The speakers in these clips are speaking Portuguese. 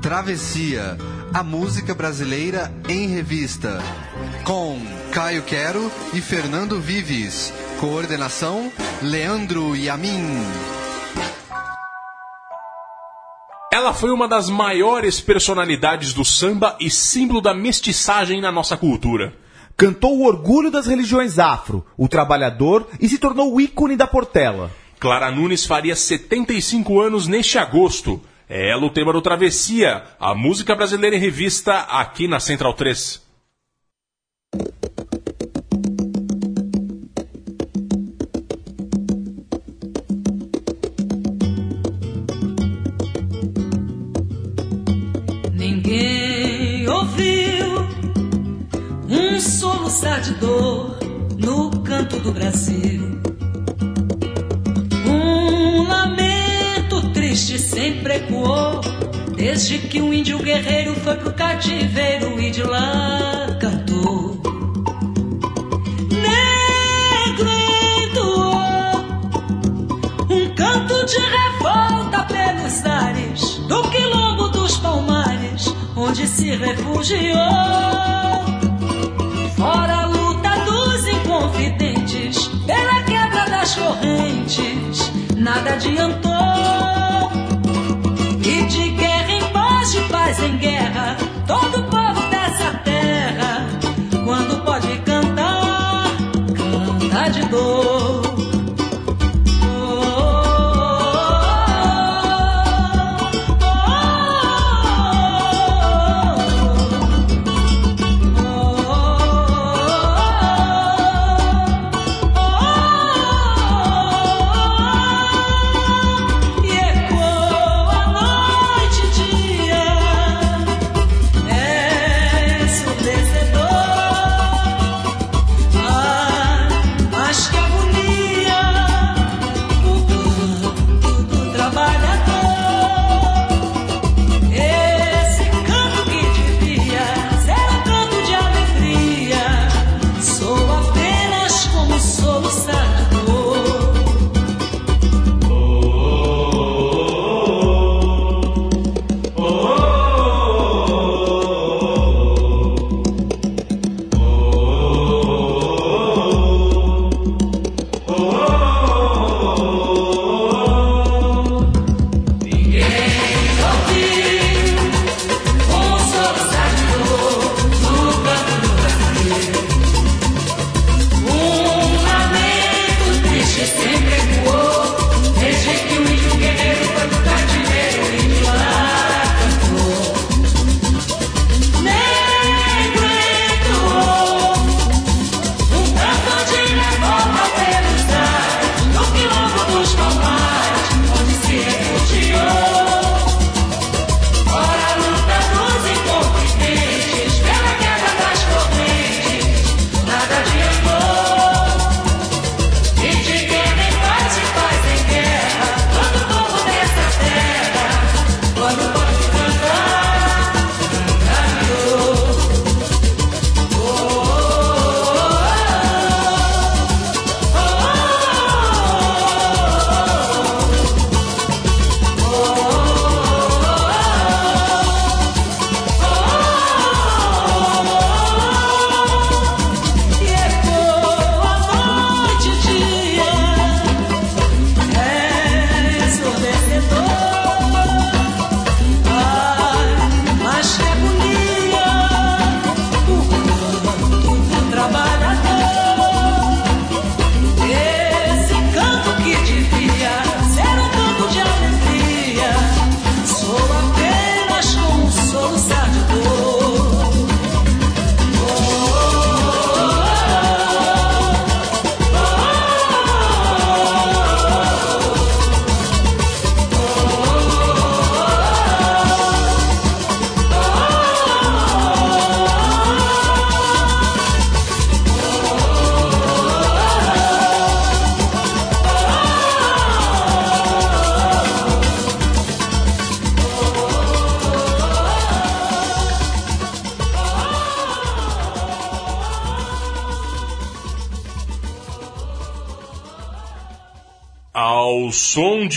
Travessia, a música brasileira em revista. Com Caio Quero e Fernando Vives. Coordenação: Leandro Yamin. Ela foi uma das maiores personalidades do samba e símbolo da mestiçagem na nossa cultura. Cantou o orgulho das religiões afro, o trabalhador e se tornou o ícone da Portela. Clara Nunes faria 75 anos neste agosto. É ela o tema do Travessia, a música brasileira em revista, aqui na Central 3. Ninguém ouviu um soluçar de dor no canto do Brasil. Triste sempre ecoou, desde que um índio guerreiro foi pro cativeiro e de lá cantou. Negro um canto de revolta pelos ares do quilombo dos palmares, onde se refugiou. Fora a luta dos inconfidentes, pela quebra das correntes, nada adiantou. Paz, em guerra, todo povo dessa terra, quando pode cantar, canta de dor.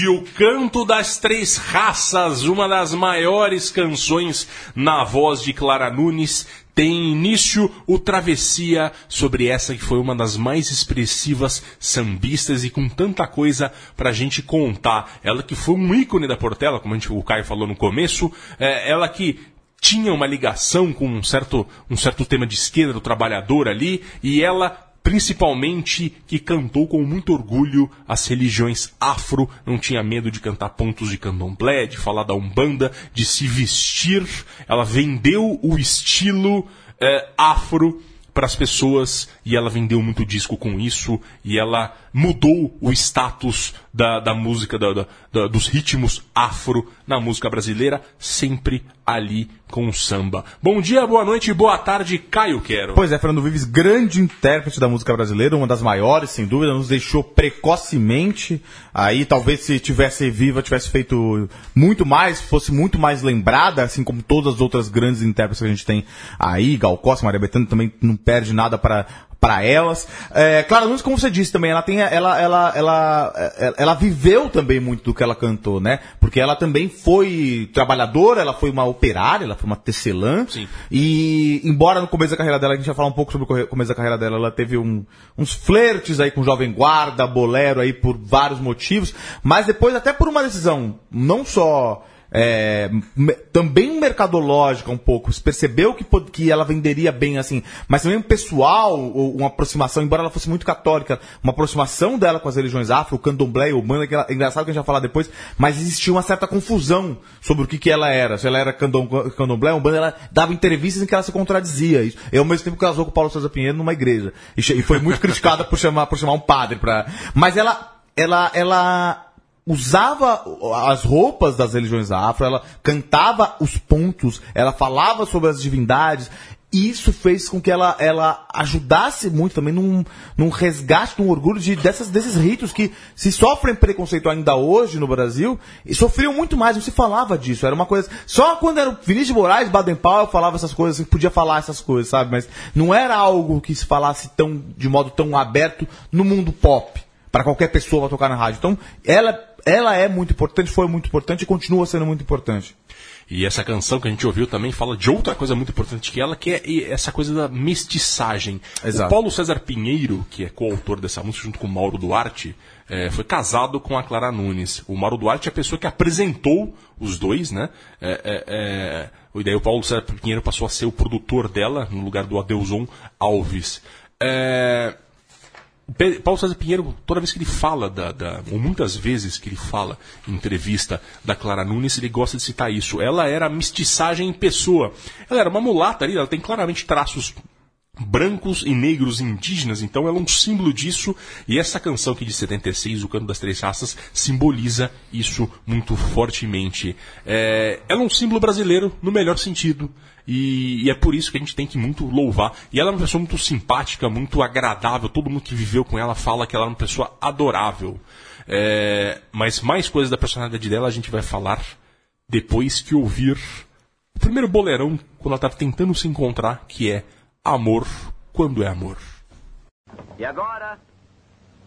De O Canto das Três Raças, uma das maiores canções na voz de Clara Nunes, tem início o Travessia sobre essa que foi uma das mais expressivas sambistas e com tanta coisa pra gente contar. Ela que foi um ícone da Portela, como gente, o Caio falou no começo, é, ela que tinha uma ligação com um certo, um certo tema de esquerda do trabalhador ali, e ela principalmente que cantou com muito orgulho as religiões afro, não tinha medo de cantar pontos de candomblé, de falar da umbanda, de se vestir. Ela vendeu o estilo eh, afro para as pessoas e ela vendeu muito disco com isso e ela mudou o status da, da música, da, da, dos ritmos afro na música brasileira, sempre ali com o samba. Bom dia, boa noite boa tarde, Caio Quero. Pois é, Fernando Vives, grande intérprete da música brasileira, uma das maiores, sem dúvida, nos deixou precocemente. Aí, talvez se tivesse viva, tivesse feito muito mais, fosse muito mais lembrada, assim como todas as outras grandes intérpretes que a gente tem aí. Gal Costa, Maria Bethânia também não perde nada para para elas. É, Clara Nunes, como você disse também, ela tem, ela, ela, ela, ela, ela viveu também muito do que ela cantou, né? Porque ela também foi trabalhadora, ela foi uma operária, ela foi uma tecelã. Sim. E embora no começo da carreira dela, a gente vai falar um pouco sobre o começo da carreira dela, ela teve um, uns flertes aí com Jovem Guarda, Bolero aí por vários motivos, mas depois até por uma decisão não só é, também mercadológica um pouco, percebeu que, que ela venderia bem assim, mas também um pessoal, uma aproximação, embora ela fosse muito católica, uma aproximação dela com as religiões afro, o candomblé e o banda, que ela, é engraçado que a gente vai falar depois, mas existia uma certa confusão sobre o que, que ela era, se ela era candom, candomblé, um banda, ela dava entrevistas em que ela se contradizia, isso. e ao mesmo tempo casou com o Paulo César Pinheiro numa igreja, e, e foi muito criticada por chamar, por chamar um padre pra, mas ela, ela, ela, usava as roupas das religiões afro, ela cantava os pontos, ela falava sobre as divindades. E isso fez com que ela, ela ajudasse muito também num, num resgate, num orgulho de, dessas, desses ritos que se sofrem preconceito ainda hoje no Brasil, e sofriam muito mais, não se falava disso. Era uma coisa. Só quando era o Vinícius de Moraes, Baden Powell, falava essas coisas, assim, podia falar essas coisas, sabe? Mas não era algo que se falasse tão, de modo tão aberto no mundo pop para qualquer pessoa tocar na rádio. Então, ela, ela é muito importante, foi muito importante e continua sendo muito importante. E essa canção que a gente ouviu também fala de outra coisa muito importante que ela, que é essa coisa da mestiçagem. Exato. O Paulo César Pinheiro, que é coautor dessa música junto com o Mauro Duarte, eh, foi casado com a Clara Nunes. O Mauro Duarte é a pessoa que apresentou os dois, né? É, é, é, e daí o Paulo César Pinheiro passou a ser o produtor dela, no lugar do Adeuson Alves. É, Paulo César Pinheiro, toda vez que ele fala da, da- ou muitas vezes que ele fala em entrevista da Clara Nunes, ele gosta de citar isso. Ela era mestiçagem em pessoa. Ela era uma mulata ali, ela tem claramente traços brancos e negros indígenas, então ela é um símbolo disso, e essa canção aqui de 76, O Canto das Três Raças, simboliza isso muito fortemente. É, ela é um símbolo brasileiro no melhor sentido, e, e é por isso que a gente tem que muito louvar. E ela é uma pessoa muito simpática, muito agradável, todo mundo que viveu com ela fala que ela é uma pessoa adorável. É, mas mais coisas da personalidade dela a gente vai falar depois que ouvir o primeiro boleirão, quando ela estava tentando se encontrar, que é Amor quando é amor. E agora,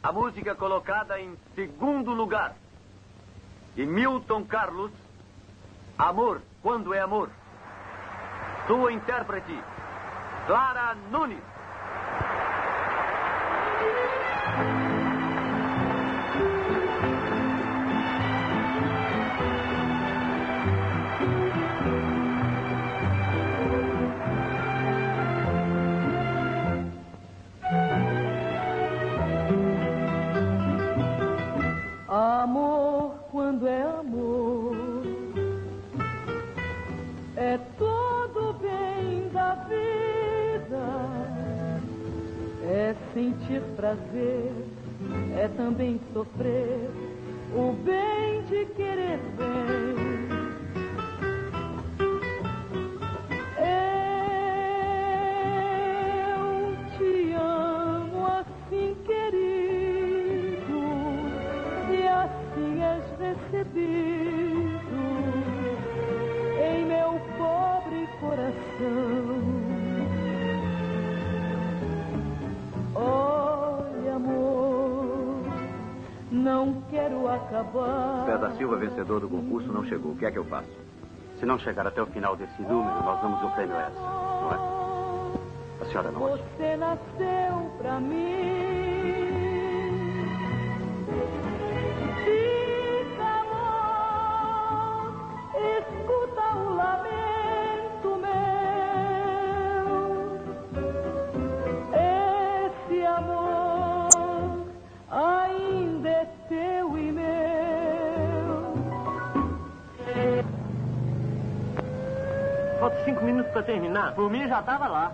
a música colocada em segundo lugar. De Milton Carlos, Amor, quando é amor. Sua intérprete, Clara Nunes. Quando é amor, é todo bem da vida. É sentir prazer, é também sofrer o bem de querer bem. Acabar. Pé da Silva, vencedor do concurso, não chegou. O que é que eu faço? Se não chegar até o final desse número, nós damos o prêmio a essa, não é? A senhora não acha? Você nasceu pra mim. Para terminar. Por mim já estava lá.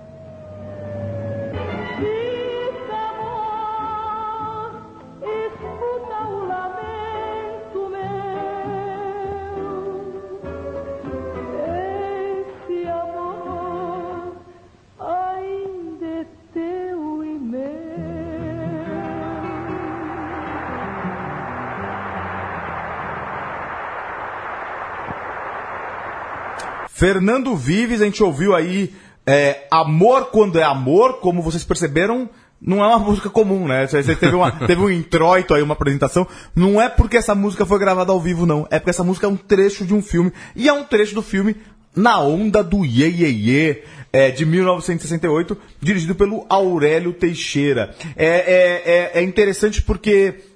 Fernando Vives, a gente ouviu aí é, Amor Quando é Amor, como vocês perceberam, não é uma música comum, né? Você teve, uma- teve um introito aí, uma apresentação. Não é porque essa música foi gravada ao vivo, não. É porque essa música é um trecho de um filme. E é um trecho do filme Na Onda do Ye Ye Ye, é, de 1968, dirigido pelo Aurélio Teixeira. É, é, é, é interessante porque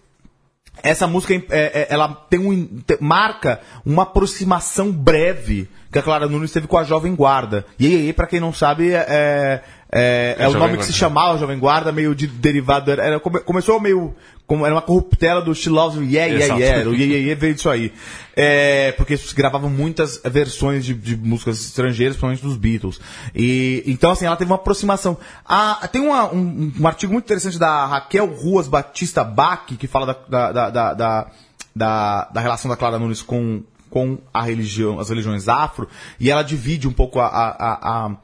essa música é, é, ela tem um marca uma aproximação breve que a Clara Nunes teve com a Jovem Guarda. E aí, para quem não sabe, é, é, é, É o nome que Guarda. se chamava Jovem Guarda, meio de derivado. Era, come- começou meio. Como, era uma corruptela do You, Yeah, Yeah. Yeah. O Yeah, Yeah, Yeah veio disso aí. É, porque gravavam muitas versões de, de músicas estrangeiras, principalmente dos Beatles. E, então, assim, ela teve uma aproximação. Ah, tem uma- um, um artigo muito interessante da Raquel Ruas Batista Bach, que fala da, da, da, da, da, da- da relação da Clara Nunes com, com a religião, as religiões afro, e ela divide um pouco a, a, a,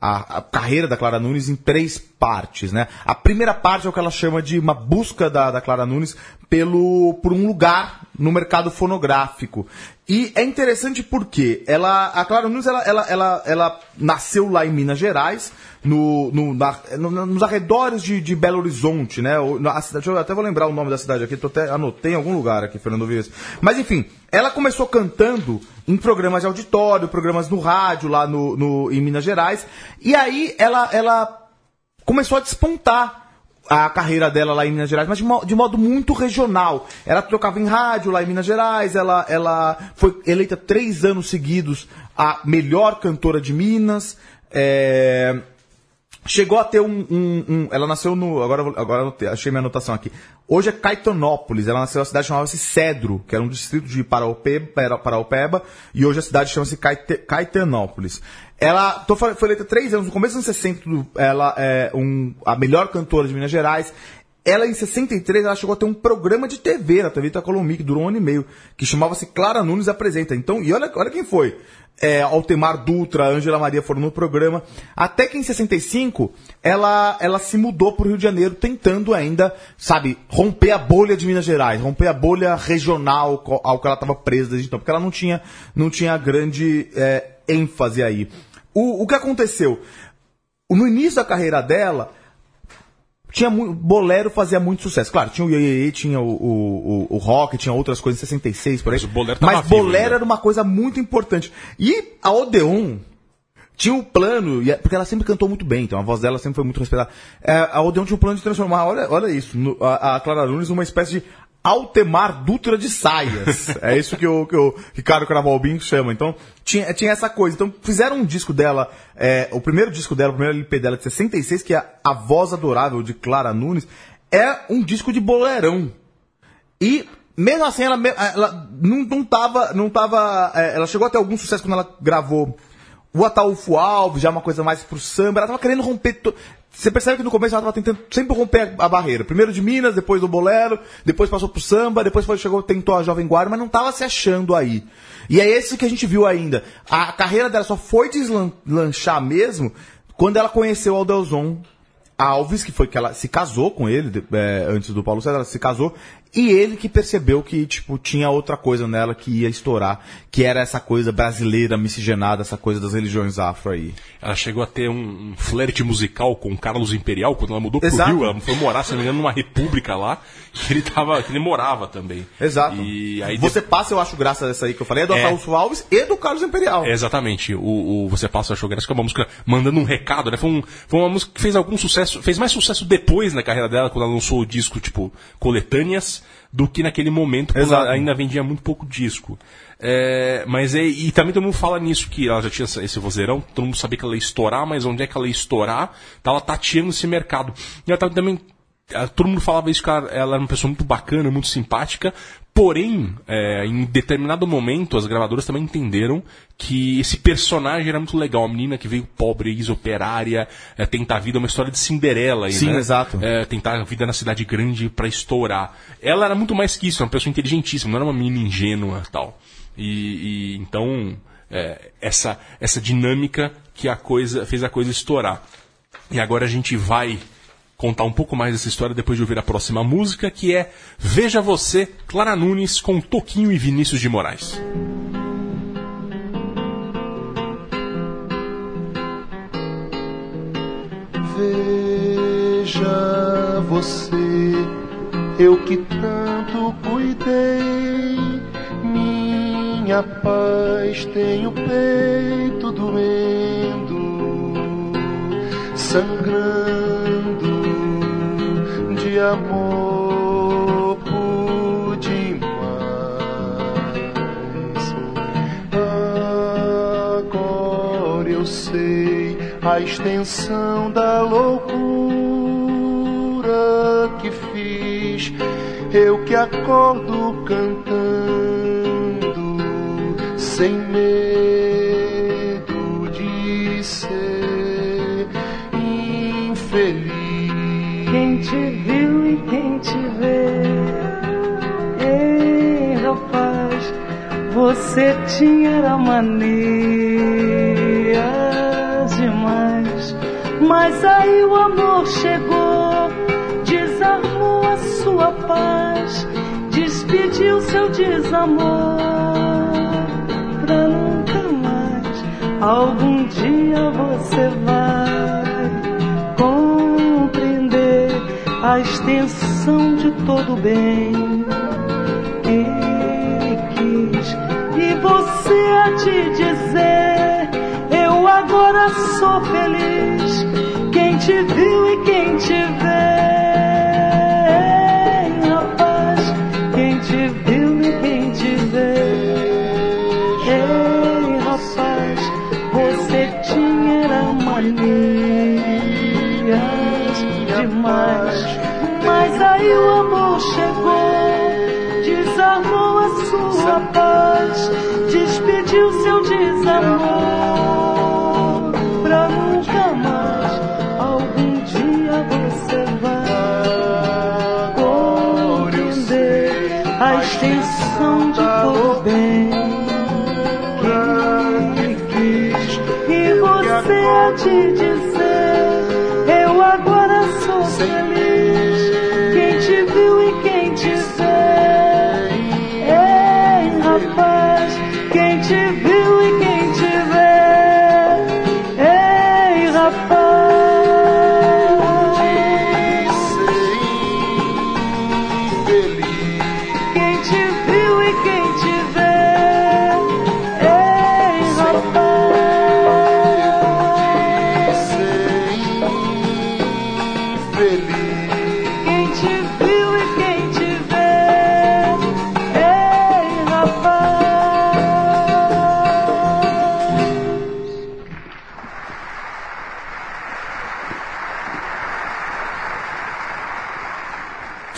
a- a, carreira da Clara Nunes em três partes, né? A primeira parte é o que ela chama de uma busca da, da Clara Nunes pelo, por um lugar no mercado fonográfico. E é interessante porque ela, a Clara Nunes ela, ela, ela, ela nasceu lá em Minas Gerais, no, no, na- no- nos arredores de, de Belo Horizonte, né? A cidade, eu até vou lembrar o nome da cidade aqui, tô até anotei em algum lugar aqui, Fernando Vives. Mas enfim, ela começou cantando em programas de auditório, programas no rádio lá no, no- em Minas Gerais, e aí ela, ela começou a despontar a carreira dela lá em Minas Gerais, mas de, mo- de modo muito regional. Ela tocava em rádio lá em Minas Gerais, ela, ela foi eleita três anos seguidos a melhor cantora de Minas. é, Chegou a ter um, um- um- Ela nasceu no. Agora, agora achei minha anotação aqui. Hoje é Caetanópolis. Ela nasceu na cidade chamava-se Cedro, que era um distrito de Paraupeba, Paraupeba e hoje a cidade chama-se Caetanópolis. Ela tô foi eleita três anos, no começo dos anos 60, do- ela é um, a melhor cantora de Minas Gerais. Ela, em 63, ela chegou a ter um programa de TV na TV Itacolomi, que durou um ano e meio, que chamava-se Clara Nunes Apresenta. Então, e olha, olha quem foi. É, Altemar Dutra, Ângela Maria foram no programa. Até que em 65, ela, ela se mudou para o Rio de Janeiro, tentando ainda, sabe, romper a bolha de Minas Gerais, romper a bolha regional ao que ela estava presa desde então, porque ela não tinha, não tinha grande é, ênfase aí. O, o que aconteceu? No início da carreira dela, tinha muito, bolero fazia muito sucesso. Claro, tinha o Iê, tinha o, o, o, o rock, tinha outras coisas, 66 por aí. Mas o bolero tava Mas bolero era uma coisa muito importante. E a Odeon tinha um plano, porque ela sempre cantou muito bem, então a voz dela sempre foi muito respeitada. É, a Odeon tinha um plano de transformar, olha, olha isso, a Clara Nunes numa espécie de Altemar Dutra de saias. é isso que o, que o Ricardo Cravalbin chama. Então, tinha, tinha essa coisa. Então, fizeram um disco dela, é, o primeiro disco dela, o primeiro LP dela de 66, que é A Voz Adorável de Clara Nunes, é um disco de bolerão. E mesmo assim ela, ela não, não tava. Não tava é, ela chegou a ter algum sucesso quando ela gravou o Ataúfo Alves, já uma coisa mais pro samba. Ela tava querendo romper. to- Você percebe que no começo ela tava tentando sempre romper a, barreira. Primeiro de Minas, depois do Bolero, depois passou pro samba, depois foi, chegou, tentou a Jovem Guarda, mas não tava se achando aí. E é esse que a gente viu ainda. A carreira dela só foi deslanchar mesmo quando ela conheceu o Aldelson Alves, que foi que ela se casou com ele é, antes do Paulo César, ela se casou, E ele que percebeu que, tipo, tinha outra coisa nela que ia estourar, que era essa coisa brasileira miscigenada, essa coisa das religiões afro aí. Ela chegou a ter um, um flerte musical com o Carlos Imperial quando ela mudou Exato. pro Rio. Ela foi morar, se não me engano, numa república lá, que ele, tava, que ele morava também. Exato. E aí Você passa, eu acho, graça dessa aí que eu falei, é do É. Afonso Alves e do Carlos Imperial. É, exatamente. O, o Você Passa Achou Graça, que é uma música mandando um recado, né? Foi, um- foi uma música que fez algum sucesso, fez mais sucesso depois na carreira dela, quando ela lançou o disco, tipo, coletâneas, do que naquele momento, quando ainda vendia muito pouco disco. É, mas é, e também todo mundo fala nisso, que ela já tinha esse vozeirão, todo mundo sabia que ela ia estourar, mas onde é que ela ia estourar? Tava tateando esse mercado. E ela tava também ela- todo mundo falava isso que ela, ela era uma pessoa muito bacana, muito simpática, porém, é, em determinado momento, as gravadoras também entenderam que esse personagem era muito legal, uma menina que veio pobre, ex-operária, é, tentar a vida, uma história de Cinderela aí, Sim, né? exato. É, tentar a vida na cidade grande pra estourar. Ela era muito mais que isso, era uma pessoa inteligentíssima, não era uma menina ingênua tal. E, e então, é, essa, essa dinâmica que a coisa fez a coisa estourar. E agora a gente vai contar um pouco mais dessa história depois de ouvir a próxima música, que é Veja Você, Clara Nunes, com Toquinho e Vinícius de Moraes. Veja você, eu que tanto cuidei, minha paz tem o peito doendo, sangrando amor demais. Agora eu sei a extensão da loucura que fiz. Eu que acordo cantando, sem medo de ser infeliz. Quem te vê. Ei, rapaz, você tinha era manias demais. Mas aí o amor chegou, desarmou a sua paz, despediu seu desamor pra nunca mais. Algum dia você vai a extensão de todo bem que ele quis. E você a te dizer: Eu agora sou feliz. Quem te viu e quem te vê, o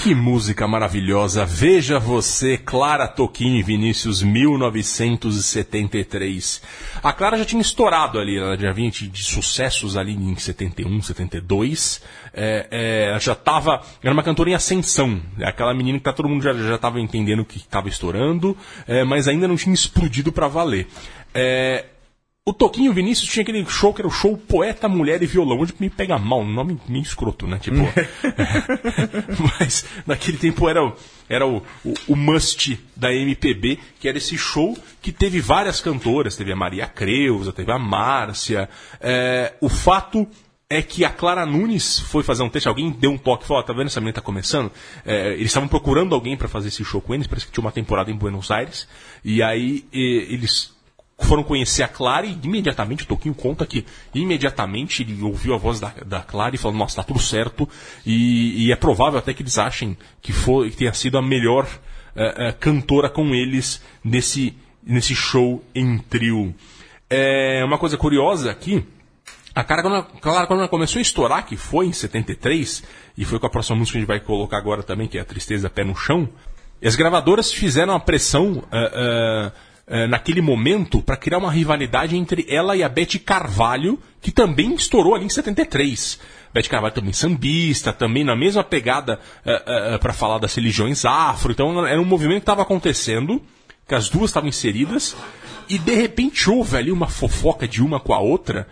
Que música maravilhosa! Veja você, Clara Toquinho Vinícius, 1973. A Clara já tinha estourado ali, ela já vinha de, sucessos ali em 71, 72. É, é, já estava, era uma cantora em ascensão. É Aquela menina que tá, todo mundo já já estava entendendo que estava estourando, é, mas ainda não tinha explodido para valer. É, O Toquinho Vinícius tinha aquele show que era o show Poeta, Mulher e Violão, onde me pega mal, nome meio escroto, né? Tipo. Mas naquele tempo era, o- era o, o, o must da MPB, que era esse show que teve várias cantoras, teve a Maria Creuza, teve a Márcia. É, o fato é que a Clara Nunes foi fazer um teste, alguém deu um toque e falou, ó, tá vendo essa menina tá começando? É, eles estavam procurando alguém para fazer esse show com eles, parece que tinha uma temporada em Buenos Aires, e aí e- eles foram conhecer a Clara e imediatamente o Toquinho conta que imediatamente ele ouviu a voz da, da Clara e falou, nossa, tá tudo certo, e, e é provável até que eles achem que, foi, que tenha sido a melhor eh, eh, cantora com eles nesse, nesse show em trio. É, uma coisa curiosa aqui, a cara, quando ela, Clara, quando ela começou a estourar, que foi em 73, e foi com a próxima música que a gente vai colocar agora também, que é a Tristeza Pé no Chão, as gravadoras fizeram a pressão ah, ah, naquele momento para criar uma rivalidade entre ela e a Betty Carvalho, que também estourou ali em 73. Betty Carvalho também sambista, também na mesma pegada para falar das religiões afro. Então era um movimento que estava acontecendo, que as duas estavam inseridas, e de repente houve ali uma fofoca de uma com a outra,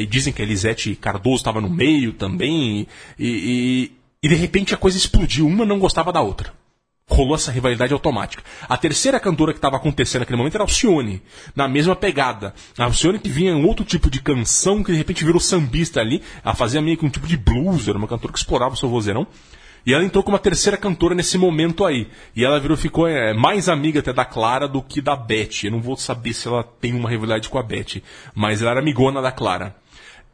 e dizem que a Elisete Cardoso estava no meio também, e, e- e de repente a coisa explodiu, uma não gostava da outra. Rolou essa rivalidade automática. A terceira cantora que estava acontecendo naquele momento era a Alcione, na mesma pegada. A Alcione que vinha em outro tipo de canção, que de repente virou sambista ali, ela fazia meio que um tipo de blues, era uma cantora que explorava o seu vozeirão. E ela entrou como a terceira cantora nesse momento aí. E ela virou, ficou é, mais amiga até da Clara do que da Beth. Eu não vou saber se ela tem uma rivalidade com a Beth, mas ela era amigona da Clara.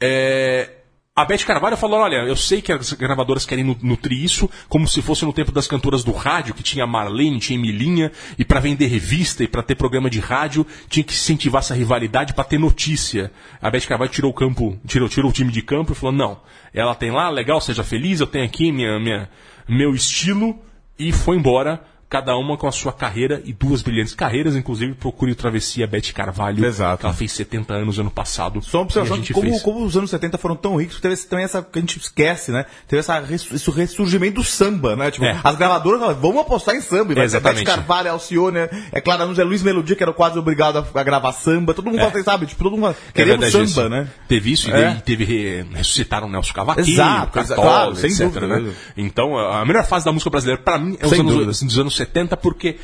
É, a Beth Carvalho falou: olha, eu sei que as gravadoras querem nu- nutrir isso como se fosse no tempo das cantoras do rádio, que tinha Marlene, tinha Emilinha, e para vender revista e para ter programa de rádio, tinha que incentivar essa rivalidade para ter notícia. A Beth Carvalho tirou o campo, tirou, tirou o time de campo e falou: não, ela tem lá, legal, seja feliz, eu tenho aqui minha, minha, meu estilo, e foi embora. Cada uma com a sua carreira e duas brilhantes carreiras, inclusive procure o Travessia Beth Carvalho, Exato. que ela fez 70 anos ano passado. Só uma e observação de como, fez. como os anos 70 foram tão ricos, teve também essa que a gente esquece, né? Teve essa, esse ressurgimento do samba, né? Tipo, É. as gravadoras falaram, vamos apostar em samba. e Vai ser. Beth Carvalho, Alcione, é claro, Nunes, é Luiz Melodia, que era quase obrigado a, a gravar samba. Todo mundo É. fala, sabe? Tipo, todo mundo fala, É queremos verdade samba, isso. né? Teve isso e É. daí teve re- ressuscitaram o Nelson Cavaquinho, Exato, Cartola, claro, sem etc, dúvida, né? né? Então, a melhor fase da música brasileira pra mim é os Sem anos, dúvida. dos anos 70 porque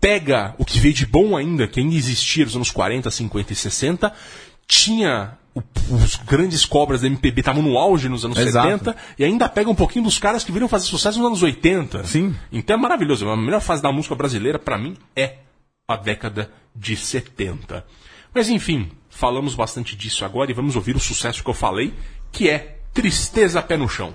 pega o que veio de bom ainda, que ainda existia nos anos 40, 50 e 60, tinha o- os grandes cobras da MPB estavam no auge nos anos Exato. 70 e ainda pega um pouquinho dos caras que viram fazer sucesso nos anos 80. Sim. Então é maravilhoso. A melhor fase da música brasileira, pra mim, é a década de 70. Mas enfim, falamos bastante disso agora e vamos ouvir o sucesso que eu falei, que é Tristeza Pé no Chão.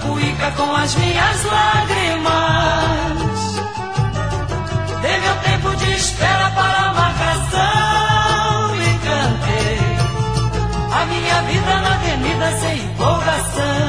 Cuíca com as minhas lágrimas. Dei meu tempo de espera para a marcação e cantei a minha vida na avenida sem empolgação.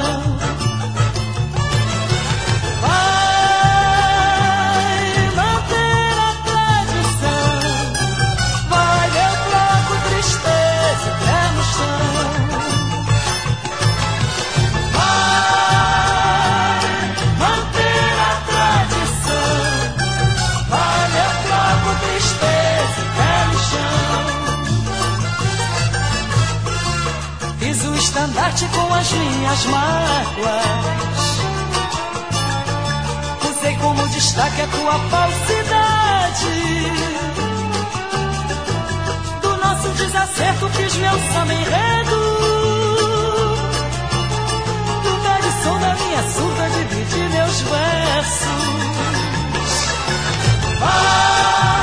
As minhas mágoas. Usei como destaque a tua falsidade. Do nosso desacerto fiz meu samba enredo. Do velho som da minha surda dividi meus versos. Vai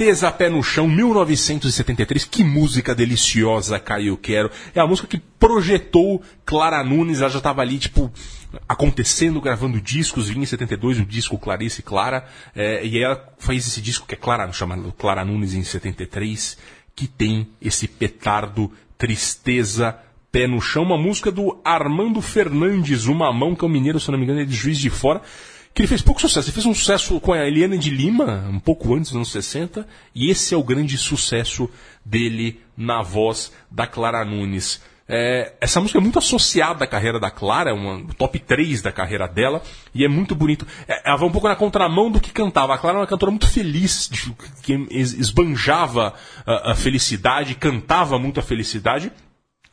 Tristeza Pé no Chão, 1973. Que música deliciosa, Caio Quero. É a música que projetou Clara Nunes. Ela já estava ali, tipo, acontecendo, gravando discos. Vinha em 72 um disco Clarice Clara. é, e ela fez esse disco que é Clara, chamado Clara Nunes em 73, que tem esse petardo Tristeza Pé no Chão. Uma música do Armando Fernandes, o Mamão, que é um mineiro, se não me engano, é de Juiz de Fora que ele fez pouco sucesso. Ele fez um sucesso com a Eliana de Lima, um pouco antes dos anos 60, e esse é o grande sucesso dele na voz da Clara Nunes. É, essa música é muito associada à carreira da Clara, é uma top 3 da carreira dela, e é muito bonito. É, ela vai um pouco na contramão do que cantava. A Clara era uma cantora muito feliz, que es- esbanjava a, a felicidade, cantava muito a felicidade,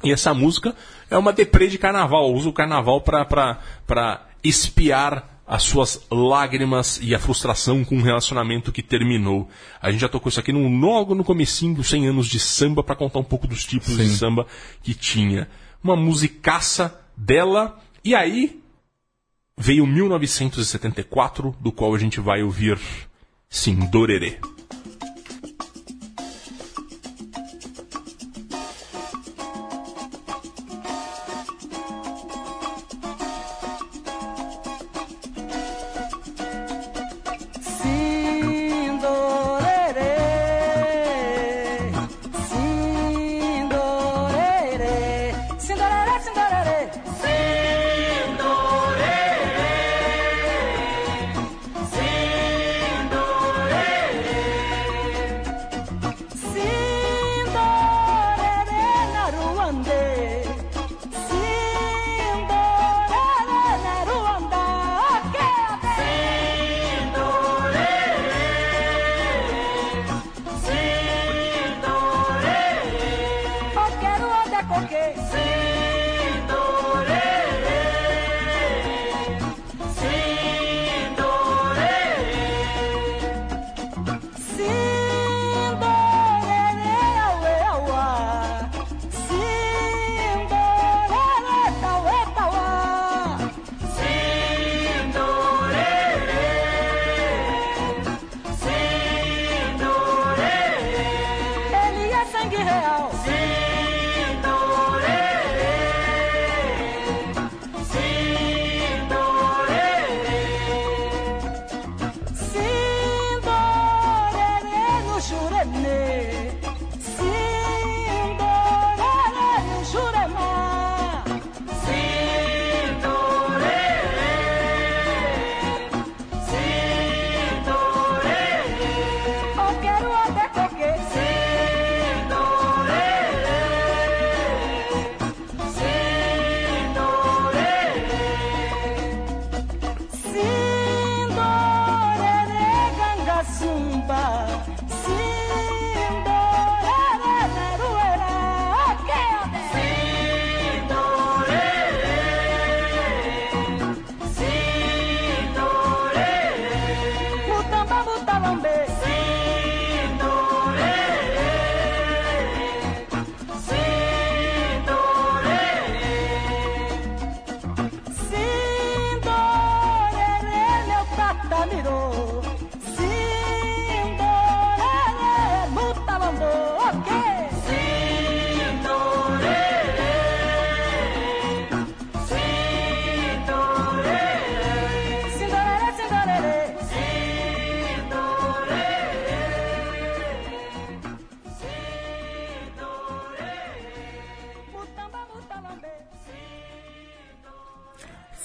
e essa música é uma deprê de carnaval, usa o carnaval para espiar as suas lágrimas e a frustração com um relacionamento que terminou. A gente já tocou isso aqui no, logo no comecinho dos 100 anos de samba para contar um pouco dos tipos de samba que tinha. Uma musicaça dela, e aí veio 1974, do qual a gente vai ouvir Sindorerê. Sindorerê,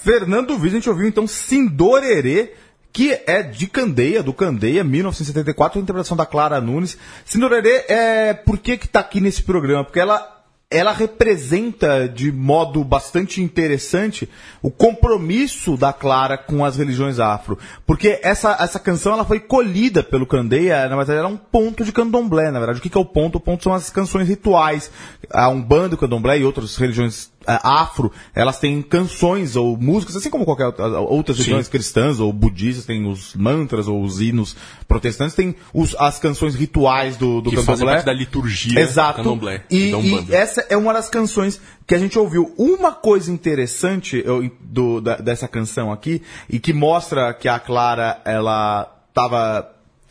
Fernando Viz, a gente ouviu então Sindorerê, que é de Candeia, do Candeia, 1974, a interpretação da Clara Nunes. Sindorerê, é, por que que tá aqui nesse programa? Porque ela ela representa de modo bastante interessante o compromisso da Clara com as religiões afro. Porque essa, essa canção ela foi colhida pelo Candeia, na verdade era um ponto de candomblé, na verdade. O que, que é o ponto? O ponto são as canções rituais. A Umbanda, o candomblé e outras religiões afro, elas têm canções ou músicas, assim como qualquer outra- outras religiões cristãs ou budistas, tem os mantras ou os hinos protestantes, tem os- as canções rituais do, do Que fazem candomblé. parte da liturgia Exato. do candomblé, E, e essa é uma das canções que a gente ouviu. Uma coisa interessante eu, do- da- dessa canção aqui, e que mostra que a Clara, ela tava.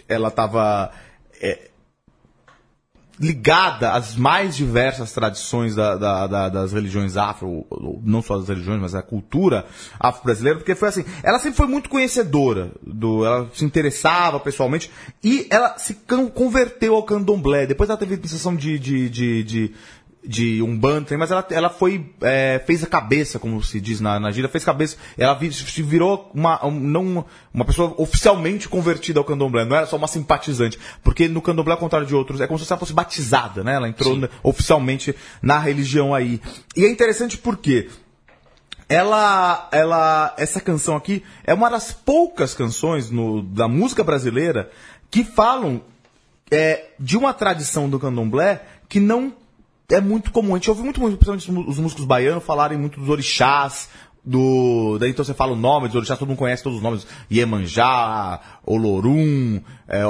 Ela tava. é, ligada às mais diversas tradições da- da- da- das religiões afro, não só das religiões, mas da cultura afro-brasileira, porque foi assim, ela sempre foi muito conhecedora, do, ela se interessava pessoalmente, e ela se converteu ao candomblé, depois ela teve sensação de, de, de, de de Umbanda, mas ela, ela foi, é, fez a cabeça, como se diz na, na gíria, fez cabeça, ela virou uma, um- não, uma pessoa oficialmente convertida ao candomblé, não era só uma simpatizante, porque no candomblé, ao contrário de outros, é como se ela fosse batizada, né? Ela entrou na- oficialmente na religião aí. E é interessante porque ela, ela, essa canção aqui é uma das poucas canções no, da música brasileira que falam é, de uma tradição do candomblé que não é muito comum. A gente ouve muito, muito principalmente os mú- os músicos baianos falarem muito dos orixás, do. Daí então você fala o nome dos orixás, todo mundo conhece todos os nomes. Iemanjá, Olorum, é,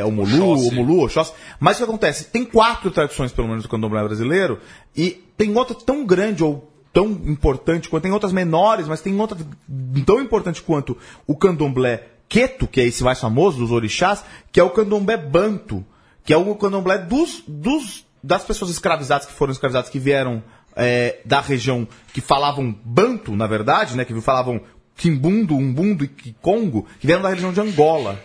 é, Omulu, Oxóssi. Omulu, Oxóssi. Mas o que acontece? Tem quatro tradições, pelo menos, do candomblé brasileiro, e tem outra tão grande ou tão importante quanto, tem outras menores, mas tem outra tão importante quanto o candomblé Queto, que é esse mais famoso dos orixás, que é o candomblé Banto, que é o candomblé dos, dos, das pessoas escravizadas que foram escravizadas, que vieram é, da região, que falavam Banto, na verdade, né, que falavam Quimbundo, Umbundo e Kikongo, que vieram da região de Angola.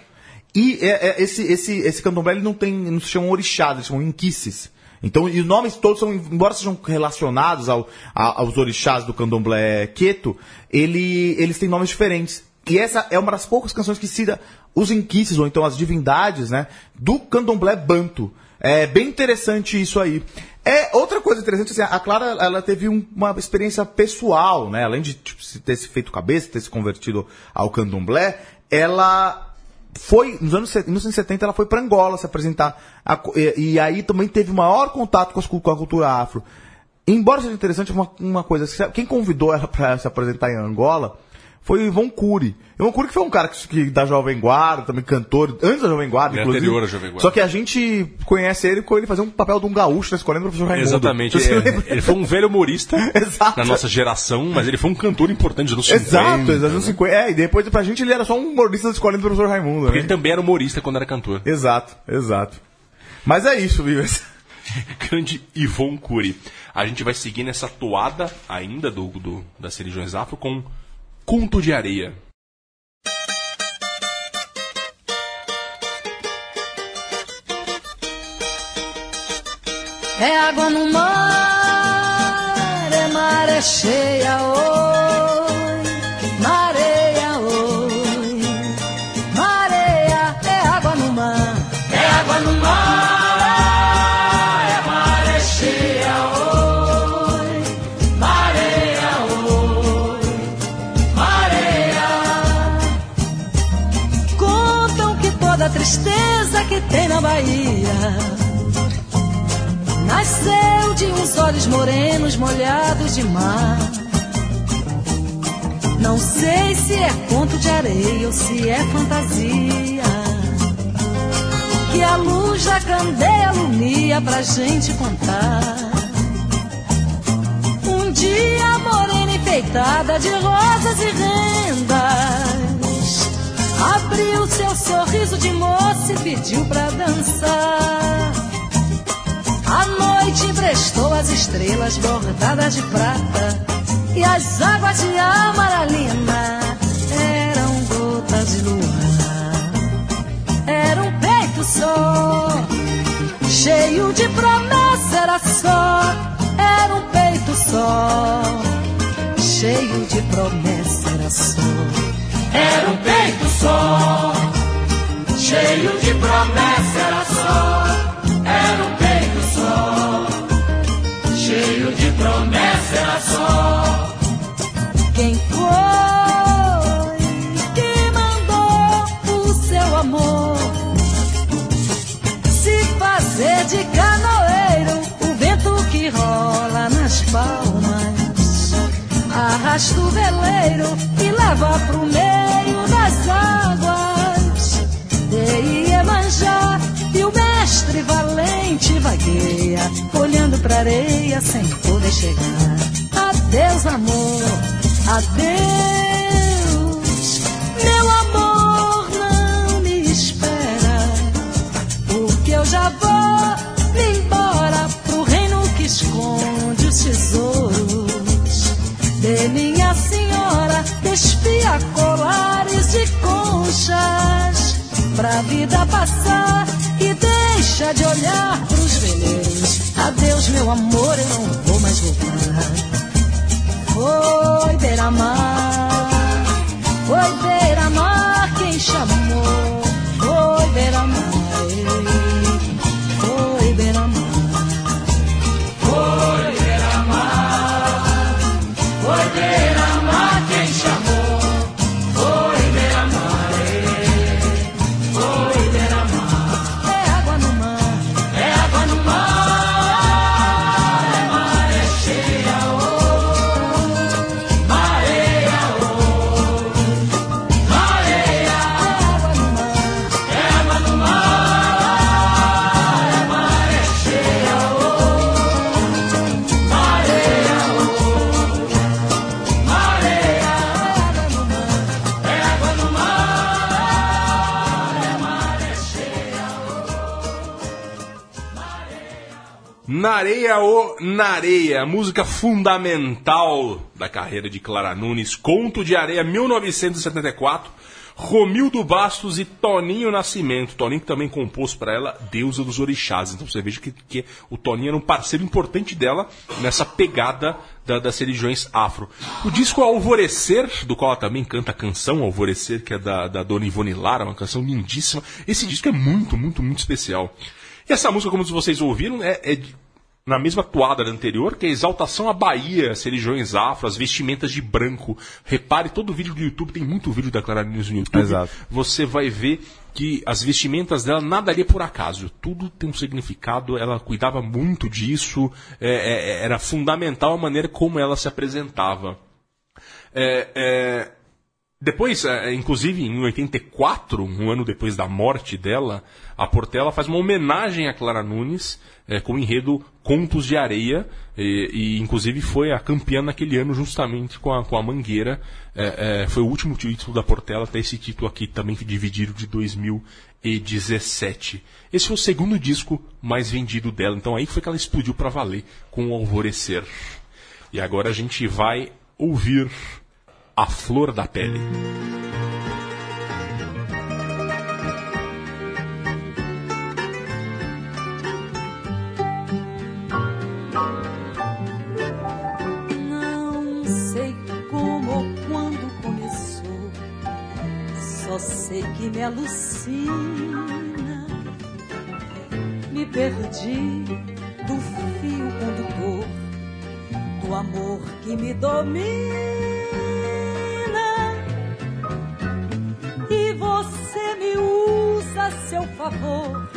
E é, é, esse, esse, esse candomblé ele não tem, não se chamam orixás, eles chamam inquices. Então, e os nomes todos são, embora sejam relacionados ao, a- aos orixás do candomblé queto, ele, eles têm nomes diferentes. E essa é uma das poucas canções que cita os inquices, ou então as divindades, né, do candomblé banto. É bem interessante isso aí. É outra coisa interessante, assim, a Clara ela teve um- uma experiência pessoal, né? Além de tipo, ter se feito cabeça, ter se convertido ao candomblé, ela foi, nos anos, se- nos anos 70, ela foi para Angola se apresentar. A e, e aí também teve maior contato com, as com a cultura afro. Embora seja interessante, uma, uma coisa, quem convidou ela para se apresentar em Angola foi o Ivon Cury. Ivon Cury que foi um cara que, que da Jovem Guarda, também cantor, antes da Jovem Guarda, é inclusive. anterior à Jovem Guarda. Só que a gente conhece ele com ele fazer um papel de um gaúcho na escolinha do professor Raimundo. Exatamente. É, ele foi um velho humorista na nossa geração, mas ele foi um cantor importante dos anos 50. Exato, exato, anos 50. É, e depois pra gente ele era só um humorista da escolinha do professor Raimundo, Porque né? ele também era humorista quando era cantor. Exato, exato. Mas é isso, Vives. Grande Ivon Cury. A gente vai seguir nessa toada ainda do, do- das religiões afro com Conto de Areia. É água no mar, é maré cheia, oi, olhos morenos molhados de mar. Não sei se é conto de areia ou se é fantasia. Que a luz da candeia alumia pra gente contar. Um dia morena enfeitada de rosas e rendas. Abriu seu sorriso de moça e pediu pra dançar. Emprestou as estrelas bordadas de prata e as águas de amaralina eram gotas de luar. Era um peito só, cheio de promessa, era só. Era um peito só, cheio de promessa, era só. Era um peito só, cheio de promessa, era só. Promessa era só. Quem foi que mandou o seu amor se fazer de canoeiro? O vento que rola nas palmas arrasta o veleiro e leva pro meio das águas. E o mestre valente vagueia, olhando pra areia sem poder chegar. Adeus, amor, adeus. Meu amor, não me espera, porque eu já vou me embora pro reino que esconde os tesouros de minha senhora. Despia colares de conchas pra vida passar e deixa de olhar pros veleiros. Adeus, meu amor, eu não vou mais voltar. Foi beira-mar, foi beira-mar quem chamou. Foi beira-mar, Na areia ou na areia, música fundamental da carreira de Clara Nunes, Conto de Areia 1974, Romildo Bastos e Toninho Nascimento. Toninho que também compôs para ela Deusa dos Orixás. Então você veja que, que o Toninho era um parceiro importante dela nessa pegada da- das religiões afro. O disco Alvorecer, do qual ela também canta a canção Alvorecer, que é da, da Dona Ivone Lara, uma canção lindíssima. Esse disco é muito, muito, muito especial. E essa música, como vocês ouviram, é, é na mesma toada da anterior, que é a exaltação à Bahia, as religiões afro, as vestimentas de branco. Repare, todo vídeo do YouTube, tem muito vídeo da Clara Nunes no YouTube. Exato. Você vai ver que as vestimentas dela nada ali é por acaso. Tudo tem um significado, ela cuidava muito disso, é, é, era fundamental a maneira como ela se apresentava. É, é, depois, é, inclusive em 84, um ano depois da morte dela, a Portela faz uma homenagem a Clara Nunes é, com o enredo Contos de Areia, e, e, inclusive foi a campeã naquele ano justamente com a, com a Mangueira. É, é, foi o último título da Portela, até esse título aqui também dividido de 2017. Esse foi o segundo disco mais vendido dela, então aí foi que ela explodiu para valer com o Alvorecer. E agora a gente vai ouvir a Flor da Pele. Me alucina. Me perdi do fio condutor do amor que me domina. E você me usa a seu favor,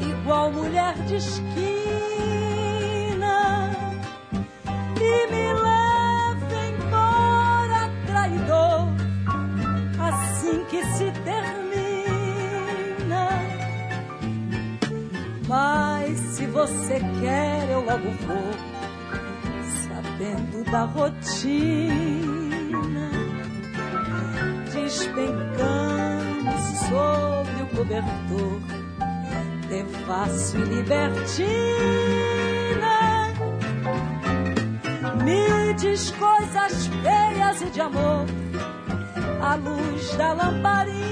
igual mulher de esquina e me assim que se termina. Mas se você quer, eu logo vou, sabendo da rotina. Despencamos sobre o cobertor, devassa e libertina. Me diz coisas feias e de amor, à luz da lamparina.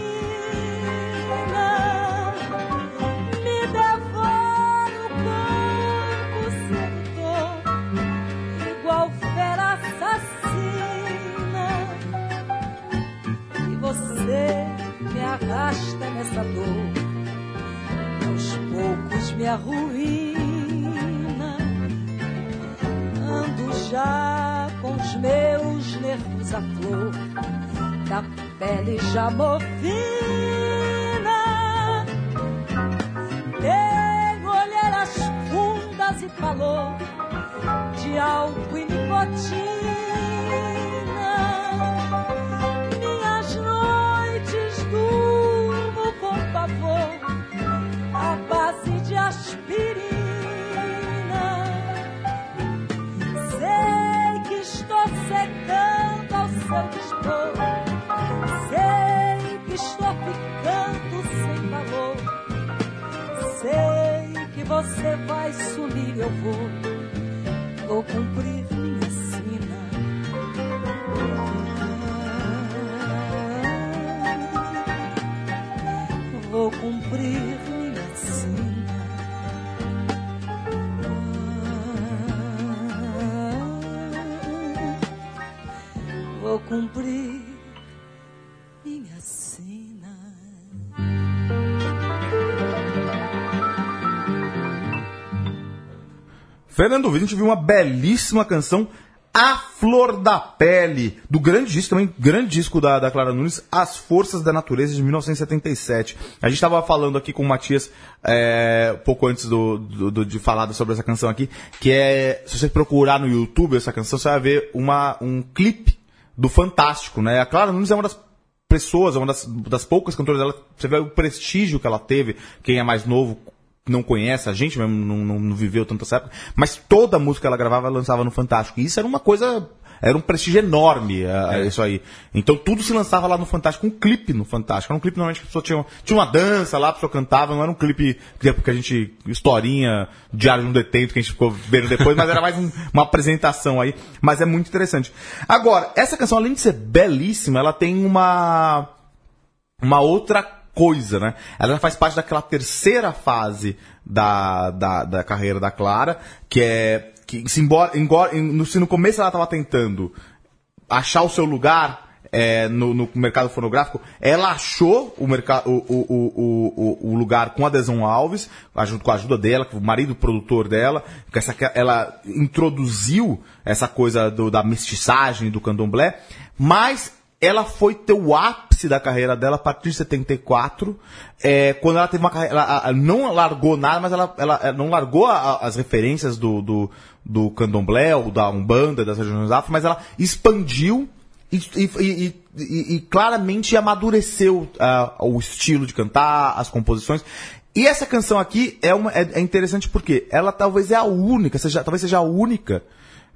Me devora o corpo sedutor, igual fera assassina. E você me arrasta nessa dor, aos poucos me arruína já com os meus nervos à flor, pele já movina. Tenho olheiras fundas e calor de álcool e nicotina. Minhas noites durmo com pavor à base de aspirina. Sei que estou secando ao seu dispor. Você vai sumir, eu vou. Vou cumprir minha sina. Vou cumprir minha sina. Vou cumprir Fernando Vitor, a gente viu uma belíssima canção, A Flor da Pele, do grande disco, também grande disco da, da Clara Nunes, As Forças da Natureza, de 1977. A gente estava falando aqui com o Matias, é, pouco antes do, do- do- de falar sobre essa canção aqui, que é, se você procurar no YouTube essa canção, você vai ver uma, um clipe do Fantástico, né? A Clara Nunes é uma das pessoas, é uma das, das poucas cantoras dela, você vê o prestígio que ela teve, quem é mais novo não conhece, a gente mesmo não, não, não viveu tanto essa época, mas toda a música que ela gravava ela lançava no Fantástico. E isso era uma coisa, era um prestígio enorme, é, isso aí. Então tudo se lançava lá no Fantástico, um clipe no Fantástico. Era um clipe normalmente que a pessoa tinha, tinha uma dança lá, a pessoa cantava, não era um clipe que que a gente, historinha, Diário de um Detento, que a gente ficou vendo depois, mas era mais um- uma apresentação aí. Mas é muito interessante. Agora, essa canção, além de ser belíssima, ela tem uma uma outra coisa, né? Ela faz parte daquela terceira fase da, da, da carreira da Clara, que é que se, embora, embora no, se no começo ela estava tentando achar o seu lugar é, no, no mercado fonográfico, ela achou o, mercado, o, o, o, o lugar com adesão Alves, junto com a ajuda dela, com o marido produtor dela, que essa, ela introduziu essa coisa do, da mestiçagem do candomblé, mas ela foi ter o ápice da carreira dela a partir de 74, é, quando ela teve uma carreira. Ela, ela não largou nada, mas ela, ela, ela não largou a- as referências do, do, do candomblé, ou da Umbanda, das regiões afro, mas ela expandiu e, e- e- e- claramente amadureceu ah, o estilo de cantar, as composições. E essa canção aqui é, uma, é, é interessante porque ela talvez é a única, seja, talvez seja a única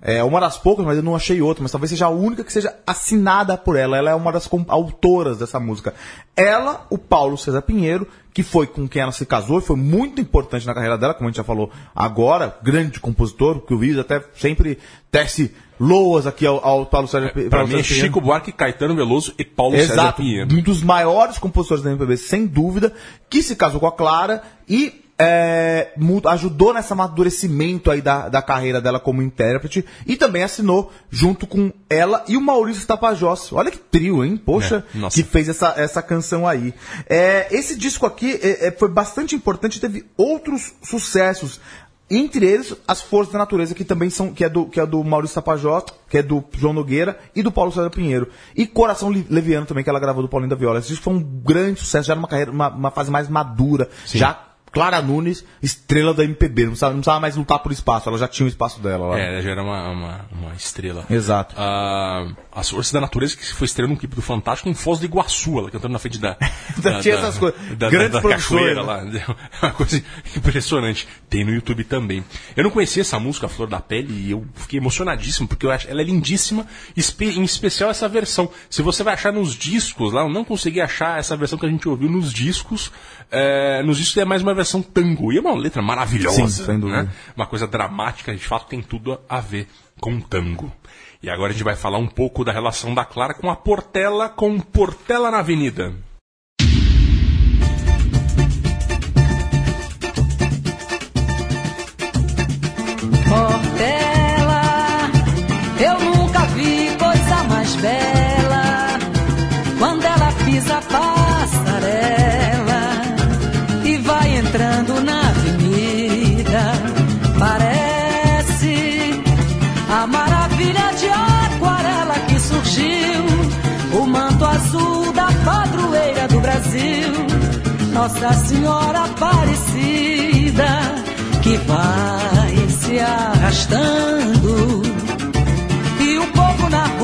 é uma das poucas, mas eu não achei outra, mas talvez seja a única que seja assinada por ela. Ela é uma das autoras dessa música. Ela, o Paulo César Pinheiro, que foi com quem ela se casou e foi muito importante na carreira dela, como a gente já falou agora, grande compositor, que o Vitor até sempre tece loas aqui ao, ao Paulo César, Pra Paulo mim é César Pinheiro. Chico Buarque, Caetano Veloso e Paulo César Exato. Pinheiro. Um dos maiores compositores da MPB, sem dúvida, que se casou com a Clara e é, ajudou nesse amadurecimento aí da, da carreira dela como intérprete e também assinou junto com ela e o Maurício Tapajós. Olha que trio, hein? Poxa, É, que fez essa, essa canção aí. É, esse disco aqui é, é, foi bastante importante, teve outros sucessos. Entre eles, As Forças da Natureza, que também são, que é do, que é do Maurício Tapajós, que é do João Nogueira e do Paulo César Pinheiro. E Coração Leviano também, que ela gravou do Paulinho da Viola. Esse disco foi um grande sucesso, já era uma carreira, uma, uma fase mais madura. Já Clara Nunes, estrela da MPB, não precisava, não precisava mais lutar por espaço, ela já tinha o espaço dela lá. É, ela já era uma, uma, uma estrela. Exato. Ah, As Forças da Natureza, que foi estreando um clipe do Fantástico em Foz do Iguaçu, ela cantando na frente da. Tinha essas coisas. Da, Grandes da, da cachoeira né? lá. Uma coisa impressionante. Tem no YouTube também. Eu não conhecia essa música, A Flor da Pele, e eu fiquei emocionadíssimo, porque eu acho ela é lindíssima, em especial essa versão. Se você vai achar nos discos lá, eu não consegui achar essa versão que a gente ouviu nos discos. é, nos discos é mais uma versão tango. E é uma letra maravilhosa. Sim, sem dúvida. né? Uma coisa dramática, de fato tem tudo a ver com tango. E agora a gente vai falar um pouco da relação da Clara com a Portela, com Portela na Avenida. Nossa Senhora Aparecida que vai se arrastando. E o povo na rua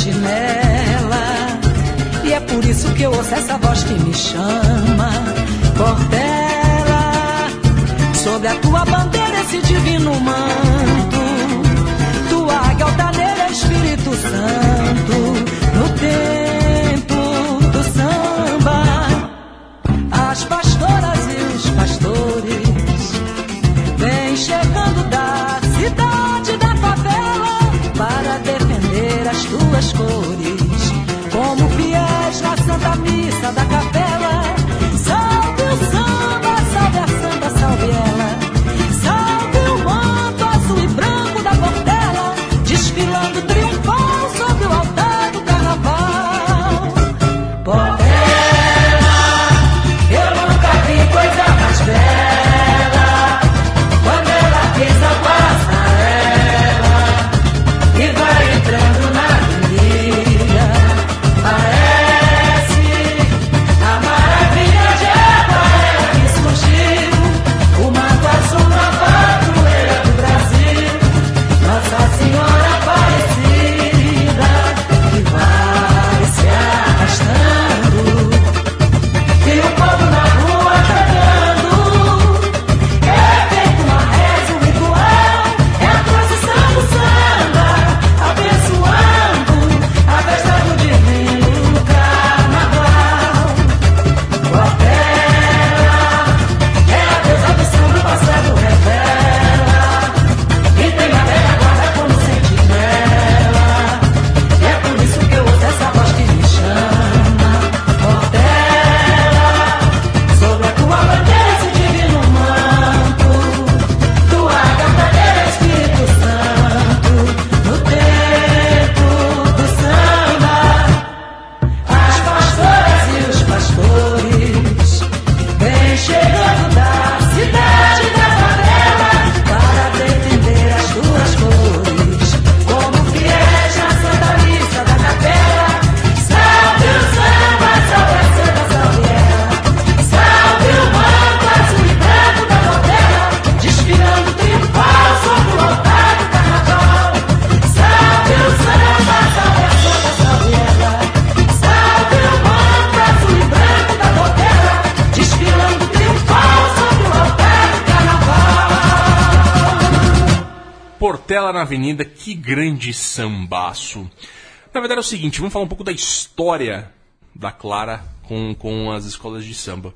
sentinela. E é por isso que eu ouço essa voz que me chama. Portela, sobre a tua bandeira Na Avenida, que grande sambaço. Na verdade é o seguinte, vamos falar um pouco da história da Clara com, com as escolas de samba.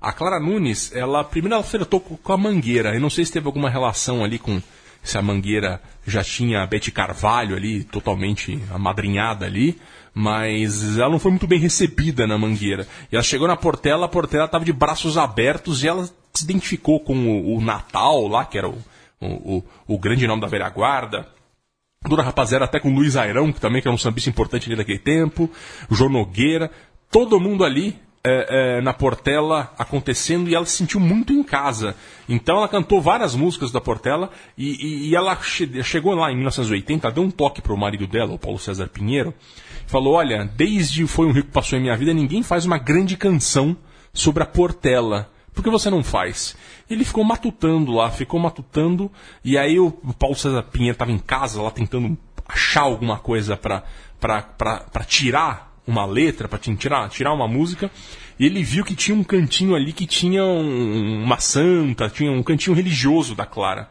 A Clara Nunes, ela primeiro ela flertou com a Mangueira. Eu não sei se teve alguma relação ali com se a Mangueira já tinha a Bete Carvalho ali, totalmente amadrinhada ali, mas ela não foi muito bem recebida na Mangueira. E ela chegou na Portela, a Portela estava de braços abertos e ela se identificou com o, o Natal lá, que era o, o, o, o grande nome da velha guarda. Dona Rapaziada até com o Luiz Airão, que também que era um sambista importante ali daquele tempo, o João Nogueira, todo mundo ali é, é, na Portela acontecendo e ela se sentiu muito em casa. Então ela cantou várias músicas da Portela e, e- e ela che- chegou lá em 1980, deu um toque pro marido dela, o Paulo César Pinheiro, falou: Olha, desde Foi um Rico Passou em Minha Vida, ninguém faz uma grande canção sobre a Portela. Por que você não faz? Ele ficou matutando lá, ficou matutando, e aí o Paulo César Pinheiro estava em casa lá tentando achar alguma coisa pra tirar uma letra, pra tirar, tirar uma música, e ele viu que tinha um cantinho ali que tinha um- uma santa, tinha um cantinho religioso da Clara.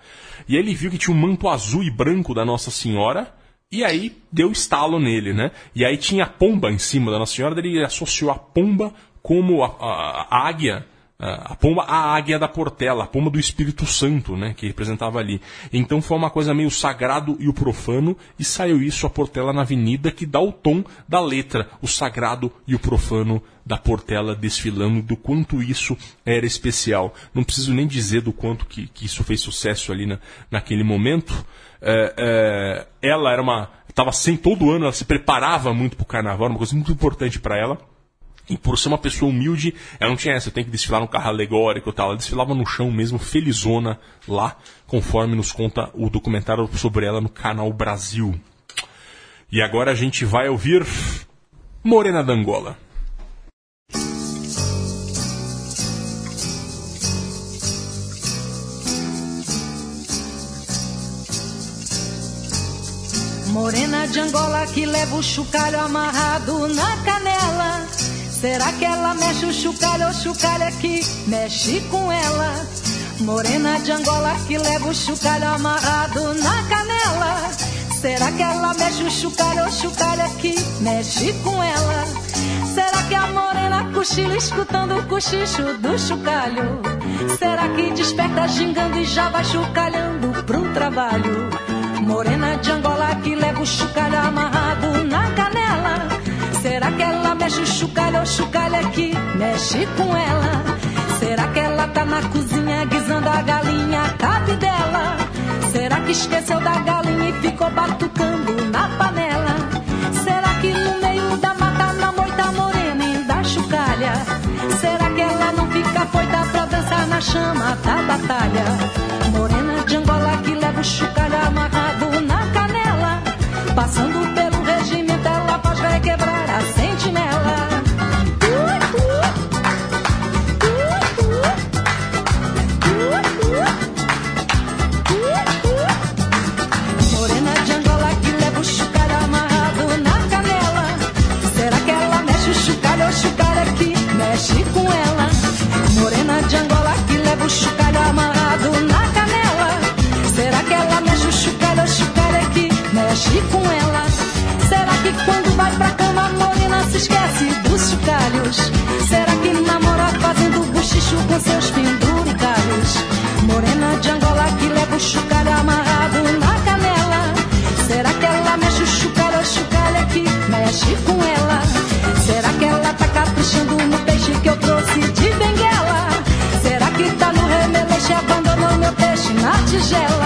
E aí ele viu que tinha um manto azul e branco da Nossa Senhora, e aí deu estalo nele, né? E aí tinha a pomba em cima da Nossa Senhora, ele associou a pomba como a, a- a águia a pomba, a águia da Portela, a pomba do Espírito Santo, né, que representava ali. Então foi uma coisa meio sagrado e o profano, e saiu isso a Portela na Avenida, que dá o tom da letra, o sagrado e o profano da Portela desfilando, do quanto isso era especial. Não preciso nem dizer do quanto que, que isso fez sucesso ali na, naquele momento. É, é, ela era uma, estava sem todo ano, ela se preparava muito para o carnaval, uma coisa muito importante para ela. E por ser uma pessoa humilde, ela não tinha essa, tenho que desfilar no carro alegórico e tal. Ela desfilava no chão mesmo, felizona lá, conforme nos conta o documentário sobre ela no canal Brasil. E agora a gente vai ouvir Morena da Angola. Morena de Angola que leva o chocalho amarrado na canela. Será que ela mexe o chocalho ou chocalho é que mexe com ela? Morena de Angola que leva o chocalho amarrado na canela. Será que ela mexe o chocalho ou chocalho é que mexe com ela? Será que a morena cochila escutando o cochicho do chocalho? Será que desperta gingando e já vai chocalhando pro trabalho? Morena de Angola que leva o chocalho amarrado na canela. Será que ela mexe o ou chocalho é que mexe com ela? Será que ela tá na cozinha guisando a galinha cabe dela? Será que esqueceu da galinha e ficou batucando na panela? Será que no meio da mata na moita morena e da chocalha? Será que ela não fica foita pra dançar na chama da batalha? Na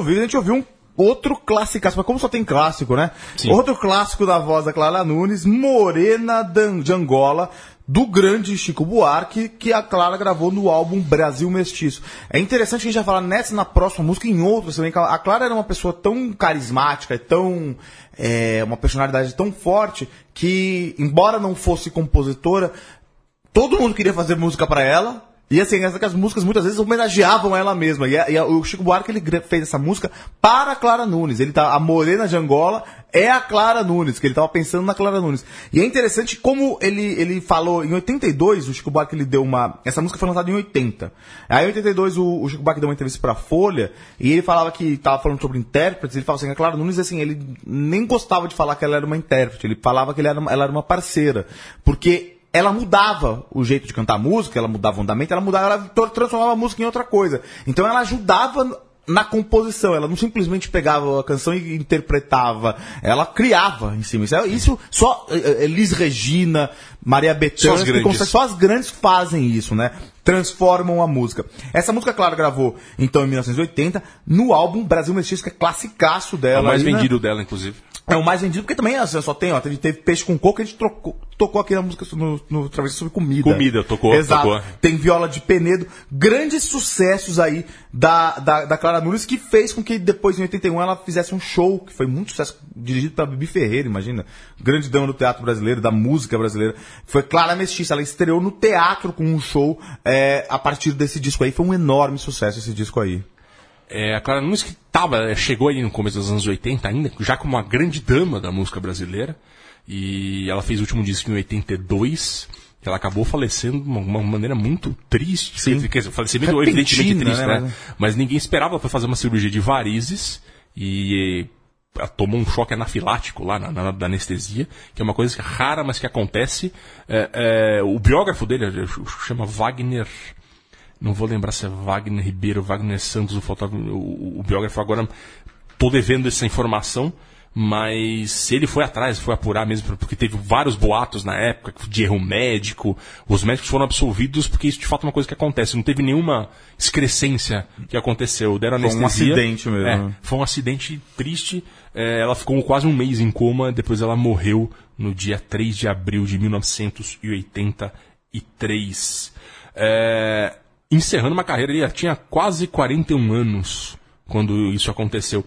Fernando Vives, a gente ouviu um outro clássico, mas como só tem clássico, né? Outro clássico da voz da Clara Nunes, Morena Dan- de Angola, do grande Chico Buarque, que a Clara gravou no álbum Brasil Mestiço. É interessante que a gente vai falar nessa, na próxima música e em outras também. que A Clara era uma pessoa tão carismática, tão. é, uma personalidade tão forte, que, embora não fosse compositora, todo mundo queria fazer música pra ela. E assim, que as músicas muitas vezes homenageavam ela mesma. E, a- e a- o Chico Buarque ele fez essa música para a Clara Nunes. Ele tá, a Morena de Angola é a Clara Nunes, que ele estava pensando na Clara Nunes. E é interessante como ele, ele falou, em 82, o Chico Buarque ele deu uma. Essa música foi lançada em 80. Aí em 82 o, o Chico Buarque deu uma entrevista pra Folha e ele falava que estava falando sobre intérpretes. Ele falava assim, a Clara Nunes, assim, ele nem gostava de falar que ela era uma intérprete. Ele falava que era ela era uma parceira. Porque ela mudava o jeito de cantar a música, ela mudava o andamento, ela mudava, ela transformava a música em outra coisa. Então ela ajudava na composição, ela não simplesmente pegava a canção e interpretava, ela criava em cima. Isso, é- isso só eh, eh, Elis Regina, Maria Bethânia, só as grandes fazem isso, né? Transformam a música. Essa música, claro, gravou então em 1980 no álbum Brasil Mestiço, que é classicaço É dela. o mais né? vendido dela, inclusive. É o mais vendido, porque também assim, só tem, ó, teve, teve Peixe com Coco, a gente trocou, tocou aqui na música no, no Travessia sobre comida. Comida, tocou, Exato. tocou. Tem Viola de Penedo, grandes sucessos aí da, da, da Clara Nunes, que fez com que depois, em 81, ela fizesse um show, que foi muito sucesso, dirigido pela Bibi Ferreira, imagina. Grande dama do teatro brasileiro, da música brasileira. Foi Clara Mestiça, ela estreou no teatro com um show é, a partir desse disco aí. Foi um enorme sucesso esse disco aí. É, a Clara Nunes que tava, chegou aí no começo dos anos 80 ainda, já como uma grande dama da música brasileira. E ela fez o último disco em 82. que Ela acabou falecendo de uma, maneira muito triste. Sim. Quer dizer, falecimento Repentina, evidentemente triste, né? né? Mas ninguém esperava. Ela foi fazer uma cirurgia de varizes e ela tomou um choque anafilático lá na, na- da anestesia, que é uma coisa rara, mas que acontece. É, é, o biógrafo dele é, chama Wagner. Não vou lembrar se é Wagner Ribeiro, Wagner Santos, o fotógrafo, o, o biógrafo agora. Tô devendo essa informação, mas ele foi atrás, foi apurar mesmo, porque teve vários boatos na época de erro médico. Os médicos foram absolvidos porque isso de fato é uma coisa que acontece. Não teve nenhuma excrescência que aconteceu. Deram Foi um anestesia. acidente mesmo. É, foi um acidente triste. É, ela ficou quase um mês em coma, depois ela morreu no dia 3 de abril de 1983. É, encerrando uma carreira, ele tinha quase 41 anos quando isso aconteceu.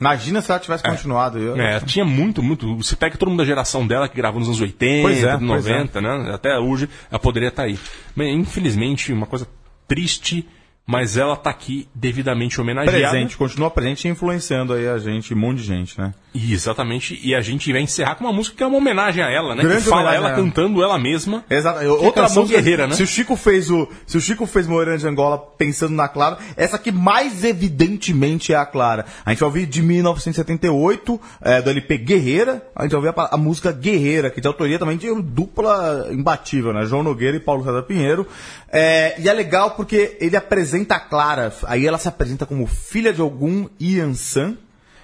Imagina se ela tivesse continuado. Eu, É, tinha muito, muito. Você pega todo mundo da geração dela que gravou nos anos 80, Pois é, pois 90, né? Até hoje ela poderia estar aí. Mas, infelizmente, uma coisa triste, mas ela tá aqui devidamente homenageada. presente, continua presente e influenciando aí a gente, um monte de gente, né? E, exatamente. E a gente vai encerrar com uma música que é uma homenagem a ela, né? Grande que fala ela cantando ela mesma. Exato. Outra música guerreira, né? Se o Chico fez o, se o Chico fez Morena de Angola pensando na Clara, essa aqui mais evidentemente é a Clara. A gente vai ouvir de 1978, é, do LP Guerreira, a gente vai ouvir a, a música Guerreira, que de autoria também de dupla imbatível, né? João Nogueira e Paulo César Pinheiro. É, e é legal porque ele apresenta a Clara, aí ela se apresenta como filha de algum Iansã,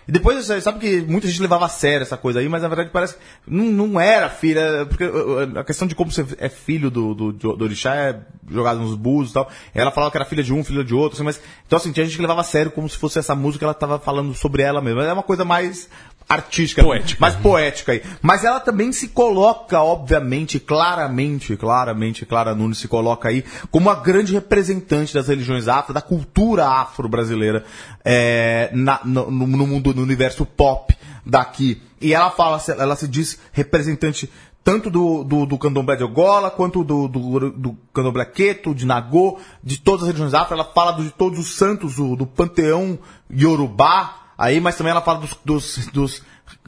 e depois, sabe que muita gente levava a sério essa coisa aí, mas na verdade parece que não, não era filha, porque uh, a questão de como você é filho do, do, do orixá é jogado nos búzios e tal. Ela falava que era filha de um, filha de outro, assim, mas. Então assim, tinha gente que levava a sério como se fosse essa música, ela tava falando sobre ela mesma. É uma coisa mais artística, Poética. mais poética aí. Mas ela também se coloca, obviamente, claramente, claramente, Clara Nunes se coloca aí como uma grande representante das religiões afro, da cultura afro-brasileira é, no- no mundo, no universo pop daqui. E ela fala, ela se diz representante tanto do, do, do candomblé de Ogola, quanto do, do, do candomblé Queto, de Nagô, de todas as religiões afro. Ela fala de todos os santos do, do panteão Yorubá, aí, mas também ela fala dos, dos, dos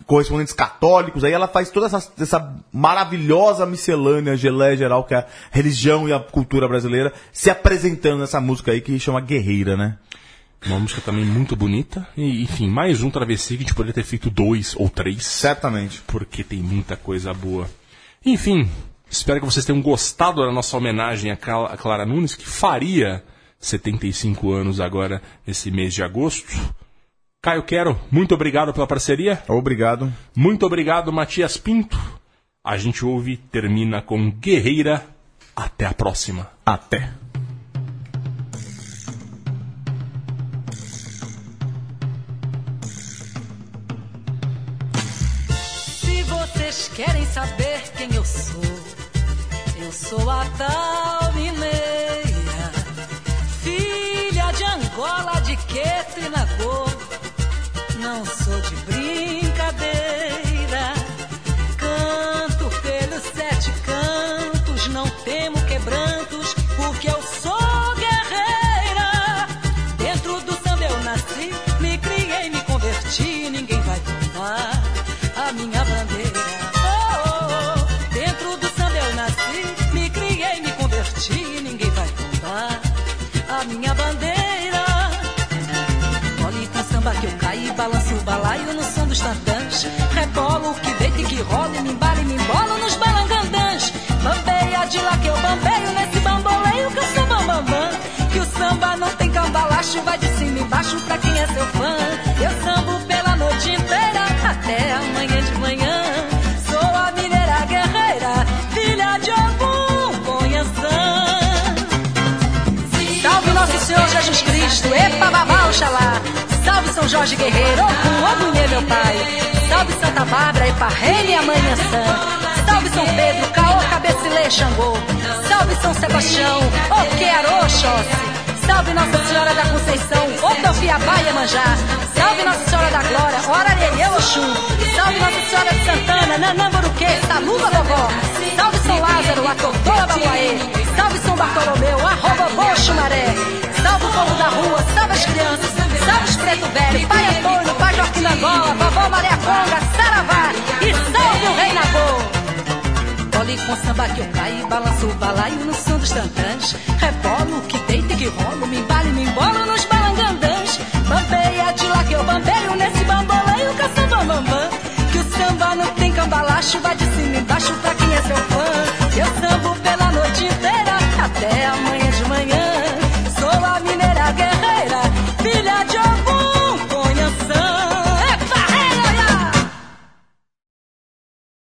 correspondentes católicos, aí ela faz toda essa, essa maravilhosa miscelânea, geleia geral, que é a religião e a cultura brasileira, se apresentando nessa música aí que chama Guerreira, né? Uma música também muito bonita. E, enfim, mais um travessia que a gente poderia ter feito dois ou três. Certamente. Porque tem muita coisa boa. Enfim, espero que vocês tenham gostado da nossa homenagem a Clara Nunes, que faria 75 anos agora, nesse mês de agosto. Caio Quero, muito obrigado pela parceria. Obrigado. Muito obrigado, Matias Pinto. A gente ouve, termina com Guerreira. Até a próxima. Até. Se vocês querem saber quem eu sou, eu sou a tal mineira, filha de Angola, de Queto Nagô. Não sou dos tantãs. Rebolo o que deita e que rola, e me embala e me embolo nos balangandãs. Bambeia de lá que eu bambeio nesse bamboleio que eu sou bambambam. Que o samba não tem cambalacho, vai de cima e embaixo pra quem é seu fã. Eu sambo pela noite inteira até amanhã de manhã. Sou a mineira guerreira, filha de algum conheção. Salve nosso Senhor Jesus Cristo, epa babá oxalá. São Jorge Guerreiro, Ogum, Ogunhê meu pai. Salve Santa Bárbara, epa rei minha mãe Ançã. Salve São Pedro, Caô, Cabecilê, Xangô. Salve São Sebastião, Oquearô, Oxóssi. Salve Nossa Senhora da Conceição, Otofiabá e Emanjá. Salve Nossa Senhora da Glória, Ora Lelê, Oxum. Salve Nossa Senhora de Santana, Nanamburuquê, Saluba Vovó. Salve São Lázaro, Atotola Babuaê. Salve São Bartolomeu, arroba Boxo Maré. Salve o povo da rua, salve as crianças, Chaves Preto Velho, Pai Antônio, Pai Joaquim da Gola, Vovó Maria Conga, Saravá e salve o Rei Nabô. Olhe com samba que eu caio, balanço o balaio no som dos tantãs. Rebolo que deita e que rolo, me embalo e me embolo nos balangandãs. Bambeia de lá que eu bambeio nesse bamboleio, caçamba é bambam. Que o samba não tem cambalacho, vai de cima embaixo pra quem é seu fã. Eu sambo pela noite inteira até amanhã.